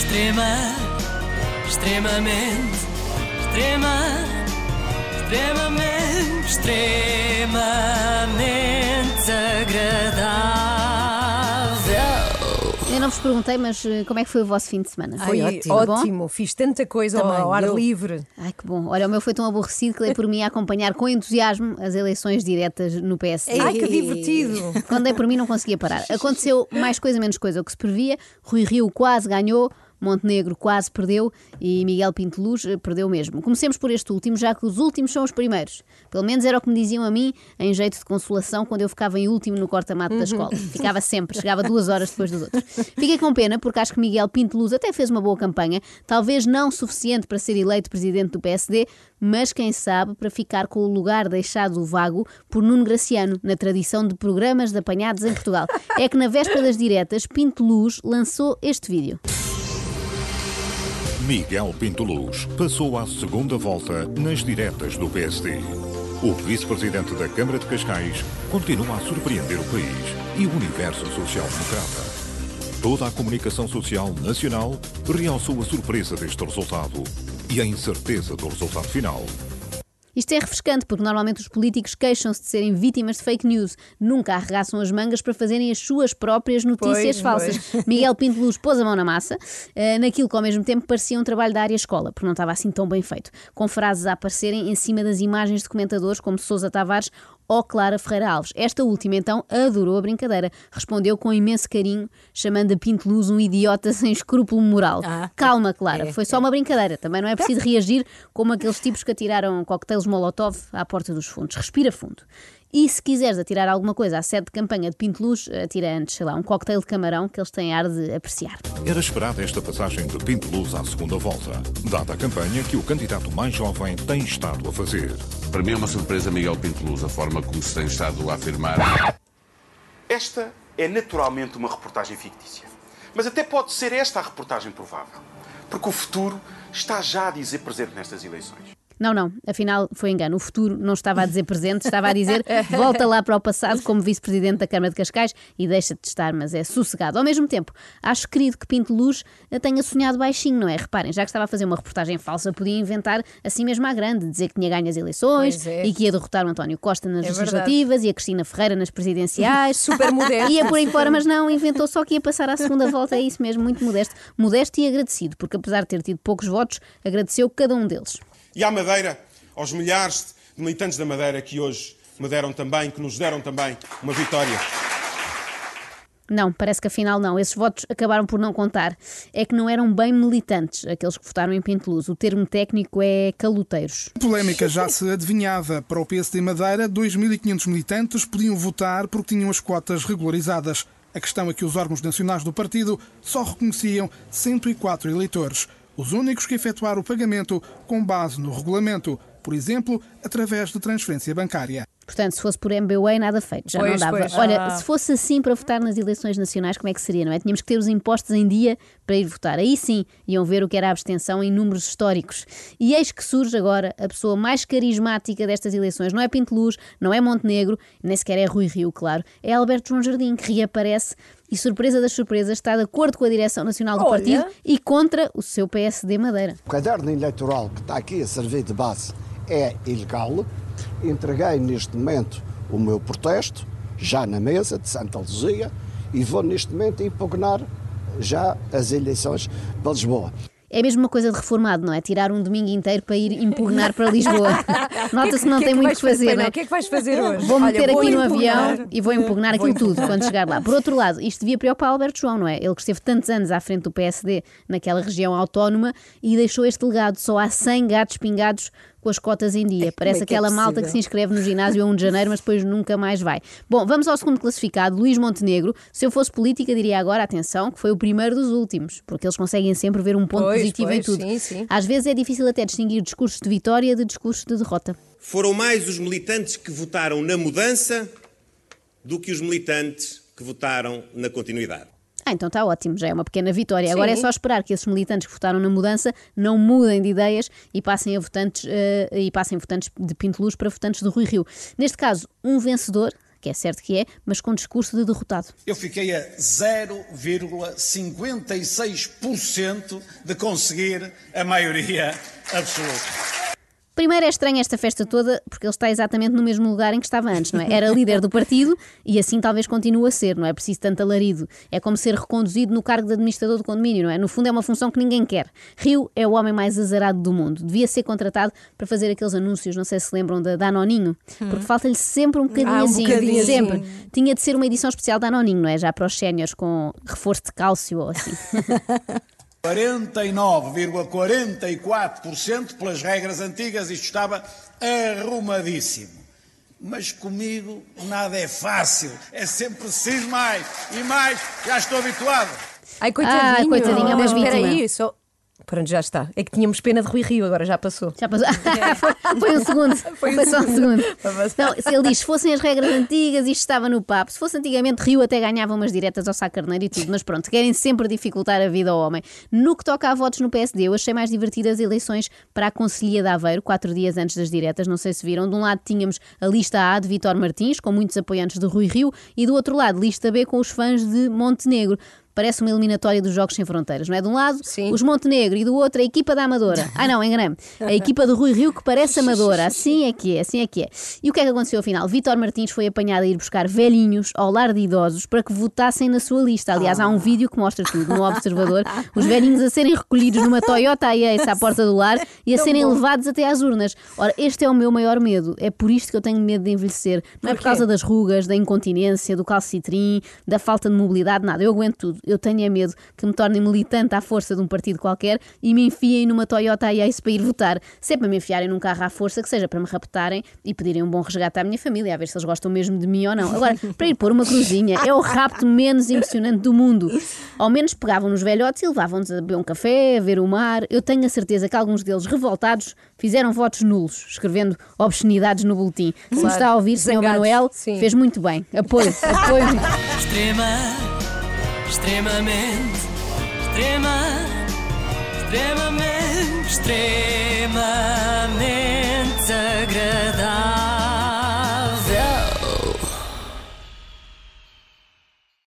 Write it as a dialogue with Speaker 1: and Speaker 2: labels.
Speaker 1: Extrema, extremamente, extrema, extremamente, extremamente agradável.
Speaker 2: Eu não vos perguntei, mas eh, como é que foi o vosso fim de semana?
Speaker 3: Foi
Speaker 4: ótimo.
Speaker 3: ótimo. Fiz tanta coisa ao-
Speaker 4: Também,
Speaker 3: ao ar
Speaker 4: eu.
Speaker 3: livre.
Speaker 2: Ai, que bom. Olha, o meu foi tão aborrecido que dei por mim a acompanhar com entusiasmo as eleições diretas no PSD.
Speaker 3: Ai, que divertido.
Speaker 2: Quando dei por mim não conseguia parar. Aconteceu mais coisa menos coisa o que se previa. Rui Rio quase ganhou, Montenegro quase perdeu e Miguel Pinto Luz eh, perdeu mesmo. Comecemos por este último, já que os últimos são os primeiros. Pelo menos era o que me diziam a mim, em jeito de consolação, quando eu ficava em último no corta-mato da escola. Ficava sempre, chegava duas horas depois dos outros. Fiquei com pena, porque acho que Miguel Pinto Luz até fez uma boa campanha, talvez não suficiente para ser eleito presidente do PSD, mas quem sabe para ficar com o lugar deixado vago por Nuno Graciano, na tradição de programas de apanhados em Portugal. É que na véspera das diretas, Pinto Luz lançou este vídeo.
Speaker 5: Miguel Pinto Luz passou à segunda volta nas diretas do PSD. O vice-presidente da Câmara de Cascais continua a surpreender o país e o universo social-democrata. Toda a comunicação social nacional realçou a surpresa deste resultado e a incerteza do resultado final.
Speaker 2: Isto é refrescante, porque normalmente os políticos queixam-se de serem vítimas de fake news. Nunca arregaçam as mangas para fazerem as suas próprias notícias
Speaker 3: Pois,
Speaker 2: falsas. Miguel Pinto Luz pôs a mão na massa, eh, naquilo que ao mesmo tempo parecia um trabalho da área escola, porque não estava assim tão bem feito. Com frases a aparecerem em cima das imagens de comentadores como Sousa Tavares ou Clara Ferreira Alves. Esta última, então, adorou a brincadeira. Respondeu com imenso carinho, chamando a Pinto Luz um idiota sem escrúpulo moral.
Speaker 4: Ah,
Speaker 2: Calma, Clara,
Speaker 4: é,
Speaker 2: foi só uma brincadeira. Também não é preciso reagir como aqueles tipos que atiraram coquetéis Molotov à porta dos fundos. Respira fundo. E se quiseres atirar alguma coisa à sede de campanha de Pinto Luz, atira antes, sei lá, um coquetel de camarão que eles têm ar de apreciar.
Speaker 5: Era esperada esta passagem de Pinto Luz à segunda volta, dada a campanha que o candidato mais jovem tem estado a fazer.
Speaker 6: Para mim é uma surpresa Miguel Pinto Luz, a forma como se tem estado a afirmar.
Speaker 7: Esta é naturalmente uma reportagem fictícia. Mas até pode ser esta a reportagem provável. Porque o futuro está já a dizer presente nestas eleições.
Speaker 2: Não, não, afinal foi engano. O futuro não estava a dizer presente, estava a dizer volta lá para o passado como vice-presidente da Câmara de Cascais e deixa de estar, mas é sossegado. Ao mesmo tempo, acho querido que Pinto Luz tenha sonhado baixinho, não é? Reparem, já que estava a fazer uma reportagem falsa, podia inventar assim mesmo à grande, dizer que tinha ganho as eleições
Speaker 3: é.
Speaker 2: e que ia derrotar o António Costa nas
Speaker 3: É
Speaker 2: legislativas e a Cristina Ferreira nas presidenciais.
Speaker 3: Super modesto.
Speaker 2: Ia por aí fora, mas não, inventou só que ia passar à segunda volta, é isso mesmo, muito modesto. Modesto e agradecido, porque apesar de ter tido poucos votos, agradeceu cada um deles.
Speaker 8: E à Madeira, aos milhares de militantes da Madeira que hoje me deram também, que nos deram também uma vitória.
Speaker 2: Não, parece que afinal não. Esses votos acabaram por não contar. É que não eram bem militantes, aqueles que votaram em Pinto Luz. O termo técnico é caloteiros.
Speaker 9: Polémica já se adivinhava. Para o PSD Madeira, 2.500 militantes podiam votar porque tinham as cotas regularizadas. A questão é que os órgãos nacionais do partido só reconheciam 104 eleitores, os únicos que efetuaram o pagamento com base no regulamento, por exemplo, através de transferência bancária.
Speaker 2: Portanto, se fosse por MBWay, nada feito, já
Speaker 3: Pois,
Speaker 2: não dava.
Speaker 3: pois.
Speaker 2: Olha,
Speaker 3: Ah.
Speaker 2: se fosse assim para votar nas eleições nacionais, como é que seria, não é? Tínhamos que ter os impostos em dia para ir votar. Aí sim iam ver o que era a abstenção em números históricos. E eis que surge agora a pessoa mais carismática destas eleições. Não é Pinto Luz, não é Montenegro, nem sequer é Rui Rio, claro. É Alberto João Jardim, que reaparece e, surpresa das surpresas, está de acordo com a direção nacional do
Speaker 3: Olha.
Speaker 2: partido e contra o seu PSD Madeira.
Speaker 10: O caderno eleitoral que está aqui a servir de base é ilegal. Entreguei neste momento o meu protesto, já na mesa de Santa Luzia, e vou neste momento impugnar já as eleições para Lisboa.
Speaker 2: É mesmo uma coisa de reformado, não é? Tirar um domingo inteiro para ir impugnar para Lisboa. Nota-se que não
Speaker 3: que é
Speaker 2: tem muito o que fazer,
Speaker 3: fazer,
Speaker 2: não é?
Speaker 3: O que é que vais fazer hoje?
Speaker 2: Vou
Speaker 3: Olha,
Speaker 2: meter
Speaker 3: vou
Speaker 2: aqui no
Speaker 3: impugnar.
Speaker 2: avião e vou impugnar
Speaker 3: Vou
Speaker 2: aquilo tudo
Speaker 3: impugnar.
Speaker 2: quando chegar lá. Por outro lado, isto devia preocupar Alberto João, não é? Ele que esteve tantos anos à frente do PSD naquela região autónoma e deixou este legado. Só há 100 gatos pingados com as cotas em dia. Parece
Speaker 3: é que é
Speaker 2: aquela malta que se inscreve no ginásio a 1 de janeiro, mas depois nunca mais vai. Bom, vamos ao segundo classificado, Luís Montenegro. Se eu fosse política, diria agora, atenção, que foi o primeiro dos últimos, porque eles conseguem sempre ver um ponto
Speaker 3: Pois,
Speaker 2: positivo em
Speaker 3: pois,
Speaker 2: tudo.
Speaker 3: sim, sim.
Speaker 2: Às vezes é difícil até distinguir discursos de vitória de discursos de derrota.
Speaker 11: Foram mais os militantes que votaram na mudança do que os militantes que votaram na continuidade.
Speaker 2: Ah, então está ótimo, já é uma pequena vitória. Agora é
Speaker 3: Sim.
Speaker 2: só esperar que esses militantes que votaram na mudança não mudem de ideias e passem a votantes eh, e passem votantes de Pinto Luz para votantes de Rui Rio. Neste caso, um vencedor que é certo que é, mas com discurso de derrotado.
Speaker 4: Eu fiquei a 0,56% de conseguir a maioria absoluta.
Speaker 2: Primeiro é estranha esta festa toda porque ele está exatamente no mesmo lugar em que estava antes, não é? Era líder do partido e assim talvez continue a ser, não é preciso tanto alarido. É como ser reconduzido no cargo de administrador do condomínio, não é? No fundo é uma função que ninguém quer. Rio é o homem mais azarado do mundo. Devia ser contratado para fazer aqueles anúncios, não sei se lembram da Danoninho, porque falta-lhe sempre um bocadinho
Speaker 3: Ah, um
Speaker 2: assim,
Speaker 3: bocadinho
Speaker 2: sempre.
Speaker 3: assim.
Speaker 2: Tinha de ser uma edição especial da Danoninho, não é? Já para os séniores com reforço de cálcio ou assim.
Speaker 4: 49,44% pelas regras antigas, isto estava arrumadíssimo. Mas comigo nada é fácil, é sempre preciso mais e mais, já estou habituado.
Speaker 3: Ai, coitadinho.
Speaker 2: Ah, coitadinho, é uma
Speaker 3: Mas
Speaker 2: vítima.
Speaker 3: aí, só... Pronto, já está. É que tínhamos pena de Rui Rio, agora já passou.
Speaker 2: Já passou. foi, foi um segundo. Foi,
Speaker 3: Foi um
Speaker 2: só um segundo. Não, se ele diz, se fossem as regras antigas, isto estava no papo. Se fosse antigamente, Rio até ganhava umas diretas ao Sá Carneiro e tudo. Mas pronto, querem sempre dificultar a vida ao homem. No que toca a votos no PSD, eu achei mais divertidas as eleições para a Conselhia de Aveiro, quatro dias antes das diretas. Não sei se viram. De um lado tínhamos a lista A de Vitor Martins, com muitos apoiantes de Rui Rio, e do outro lado, lista B com os fãs de Montenegro. Parece uma eliminatória dos Jogos Sem Fronteiras, não é? De um lado,
Speaker 3: Sim.
Speaker 2: os Montenegro e do outro a equipa da Amadora. Ah, não, enganei-me. A equipa do Rui Rio que parece Amadora. Assim é que é, assim é que é. E o que é que aconteceu afinal? Vítor Martins foi apanhado a ir buscar velhinhos ao lar de idosos para que votassem na sua lista. Aliás, há um vídeo que mostra tudo no Observador. Os velhinhos a serem recolhidos numa Toyota Ace à porta do lar e a
Speaker 3: Tão
Speaker 2: serem
Speaker 3: bom.
Speaker 2: levados até às urnas. Ora, este é o meu maior medo. É por isto que eu tenho medo de envelhecer. Não é por causa das rugas, da incontinência, do calcitrim, da falta de mobilidade, nada. Eu aguento tudo. Eu tenho é medo que me tornem militante à força de um partido qualquer e me enfiem numa Toyota Ace para ir votar. Se é para me enfiarem num carro à força, que seja para me raptarem e pedirem um bom resgate à minha família, a ver se eles gostam mesmo de mim ou não. Agora, para ir pôr uma cruzinha, é o rapto menos emocionante do mundo. Ao menos pegavam nos velhotes e levavam-nos a beber um café, a ver o mar. Eu tenho a certeza que alguns deles, revoltados, fizeram votos nulos, escrevendo obscenidades no boletim. Se me está a ouvir, Sr. Manuel,
Speaker 3: sim.
Speaker 2: fez muito bem. Apoio, apoio.
Speaker 1: Extrema, extremamente, extrema, extremamente, extremamente agradável.